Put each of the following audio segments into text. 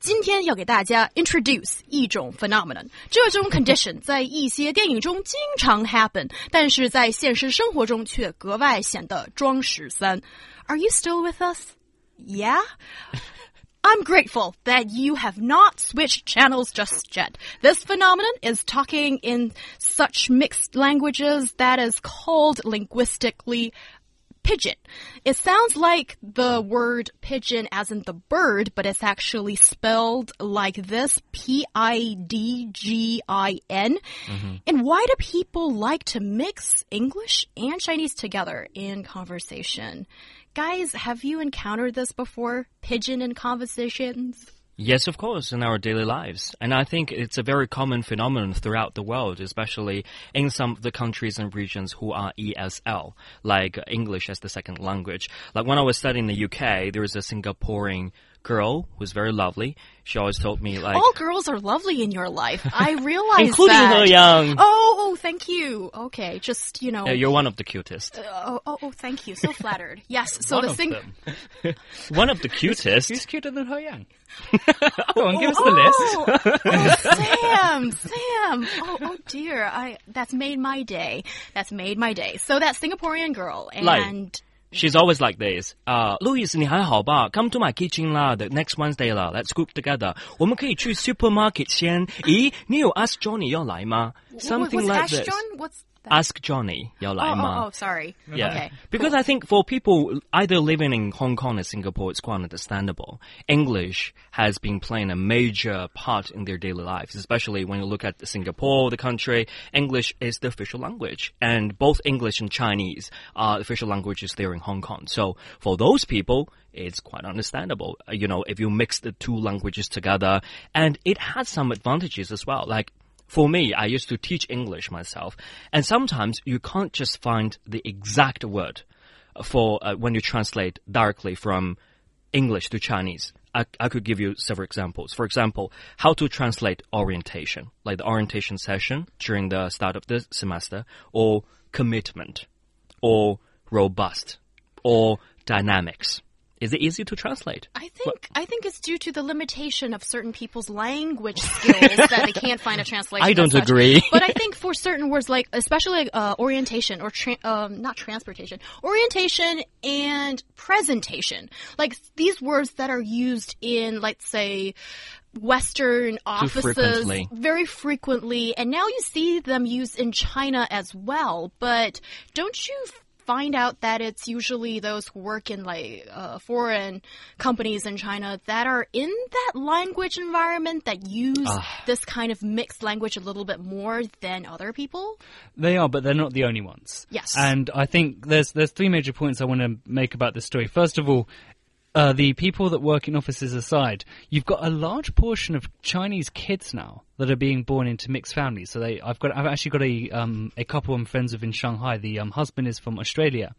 今天要给大家 introduce 一种 phenomenon，这种 condition 在一些电影中经常 happen，但是在现实生活中却格外显得装十三。Are you still with us? Yeah. I'm grateful that you have not switched channels just yet. This phenomenon is talking in such mixed languages that is called linguistically pidgin. It sounds like the word pigeon as in the bird, but it's actually spelled like this, P-I-D-G-I-N. Mm-hmm. And why do people like to mix English and Chinese together in conversation? Guys, have you encountered this before? Pidgin in conversations? Yes, of course, in our daily lives. And I think it's a very common phenomenon throughout the world, especially in some of the countries and regions who are ESL, like English as the second language. Like when I was studying in the UK, there was a Singaporean girl was very lovely. She always told me like all girls are lovely in your life. I realize including that. He Yang. Oh, oh, thank you. Okay, just you know. Yeah, you're one of the cutest. Uh, oh, oh, oh, thank you. So flattered. Yes. So one the thing. one of the cutest. Who's cuter than He Yang? Go on, give us the list. oh, Sam, Sam. Oh, oh dear. I that's made my day. That's made my day. So that Singaporean girl and. Like, She's always like this. Uh, Louis, 你还好吧？Come to my kitchen 啦，the next Wednesday 啦，Let's cook together. 我们可以去 supermarket 先。咦，你有 ask Johnny 要来吗？Something like this. What's Ask Johnny oh, oh, oh, sorry. Yeah. Okay. Because cool. I think for people either living in Hong Kong or Singapore, it's quite understandable. English has been playing a major part in their daily lives, especially when you look at Singapore, the country. English is the official language, and both English and Chinese are official languages there in Hong Kong. So for those people, it's quite understandable. You know, if you mix the two languages together, and it has some advantages as well. Like for me, I used to teach English myself, and sometimes you can't just find the exact word for uh, when you translate directly from English to Chinese. I, I could give you several examples. For example, how to translate orientation, like the orientation session during the start of the semester, or commitment, or robust, or dynamics. Is it easy to translate? I think what? I think it's due to the limitation of certain people's language skills that they can't find a translation. I don't agree. but I think for certain words, like especially uh, orientation or tra um, not transportation, orientation and presentation, like these words that are used in, let's say, Western offices frequently. very frequently, and now you see them used in China as well. But don't you find out that it's usually those who work in like uh, foreign companies in China that are in that language environment that use uh, this kind of mixed language a little bit more than other people. They are, but they're not the only ones. Yes. And I think there's there's three major points I want to make about this story. First of all, uh, the people that work in offices aside, you've got a large portion of Chinese kids now that are being born into mixed families. So they, I've got, I've actually got a um, a couple I'm friends with in Shanghai. The um, husband is from Australia,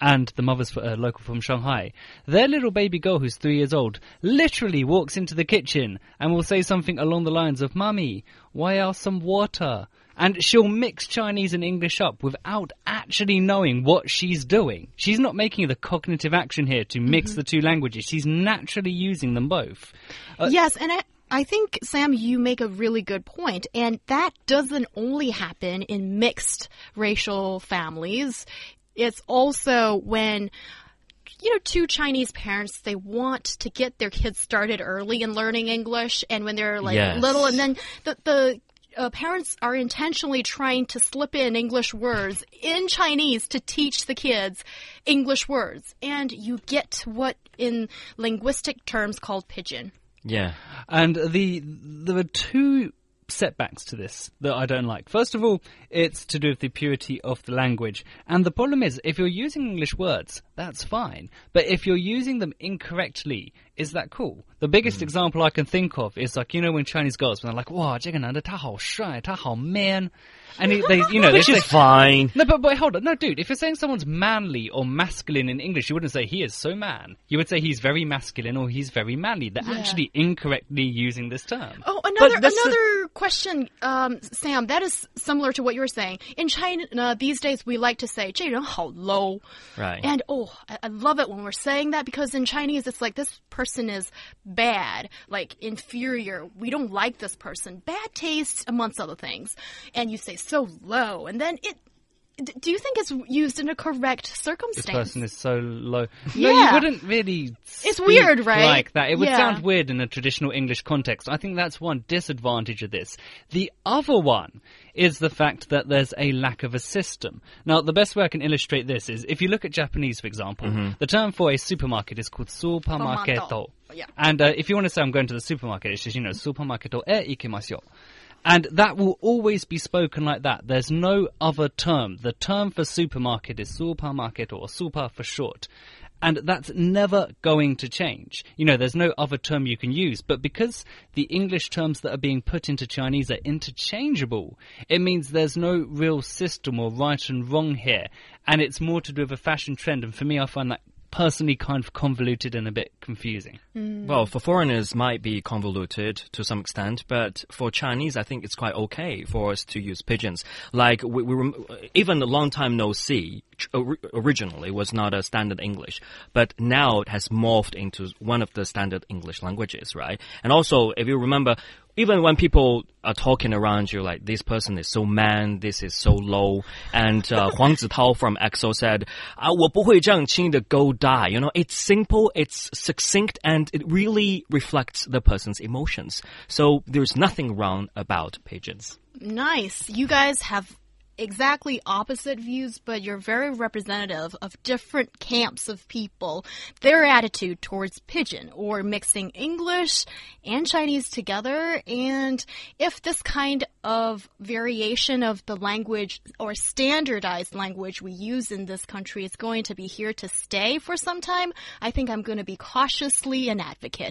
and the mother's uh, local from Shanghai. Their little baby girl, who's three years old, literally walks into the kitchen and will say something along the lines of, "Mummy, why are some water?" And she'll mix Chinese and English up without actually knowing what she's doing. She's not making the cognitive action here to mix mm -hmm. the two languages. She's naturally using them both. Uh, yes, and I I think, Sam, you make a really good point, and that doesn't only happen in mixed racial families. It's also when you know, two Chinese parents, they want to get their kids started early in learning English, and when they're like yes. little, and then the, the uh, parents are intentionally trying to slip in English words in Chinese to teach the kids English words. And you get what in linguistic terms called pidgin. Yeah. And the there are two setbacks to this that I don't like. First of all, it's to do with the purity of the language. And the problem is, if you're using English words, that's fine. But if you're using them incorrectly is that cool? The biggest example I can think of is like you know when Chinese girls when they're like, "Wow, 这个男的他好帅，他好 man," and he- they you know they Which say, is fine. no, but, but hold on. No, dude, if you're saying someone's manly or masculine in English, you wouldn't say he is so man. You would say he's very masculine or he's very manly. They're Yeah. actually incorrectly using this term. Oh, another this is- another question, um, Sam. That is similar to what you were saying. In China uh, these days, we like to say 这人好 low. Right. And oh, I, I love it when we're saying that because in Chinese, it's like this person is bad, like inferior. We don't like this person. Bad taste, amongst other things. And you say so low, and then it. d- Do you think it's used in a correct circumstance? This circumstance? person is so low. No, you wouldn't really. It's weird, right? Like that, it would Yeah. sound weird in a traditional English context. I think that's one disadvantage of this. The other one is the fact that there's a lack of a system. Now, the best way I can illustrate this is if you look at Japanese, for example, the term for a supermarket is called supermarketo. Yeah. And uh, if you want to say I'm going to the supermarket, it's just you know supermarketo e ikimasu. And that will always be spoken like that. There's no other term. The term for supermarket is supermarket or super for short. And that's never going to change. You know, there's no other term you can use. But because the English terms that are being put into Chinese are interchangeable, it means there's no real system or right and wrong here. And it's more to do with a fashion trend. And for me, I find that personally kind of convoluted and a bit confusing. Mm. Well, for foreigners might be convoluted to some extent, but for Chinese, I think it's quite okay for us to use pidgins. Like we, we rem- even a long time no see originally was not a standard English, but now it has morphed into one of the standard English languages, right? And also, if you remember, even when people are talking around you, like this person is so man, this is so low. And uh, Huang Zitao from EXO said, ah, go die. You know, it's simple, it's succinct, and it really reflects the person's emotions. So there's nothing wrong about pidgins. Nice. You guys have exactly opposite views, but you're very representative of different camps of people, their attitude towards pidgin or mixing English and Chinese together. And if this kind of variation of the language or standardized language we use in this country is going to be here to stay for some time, I think I'm going to be cautiously an advocate.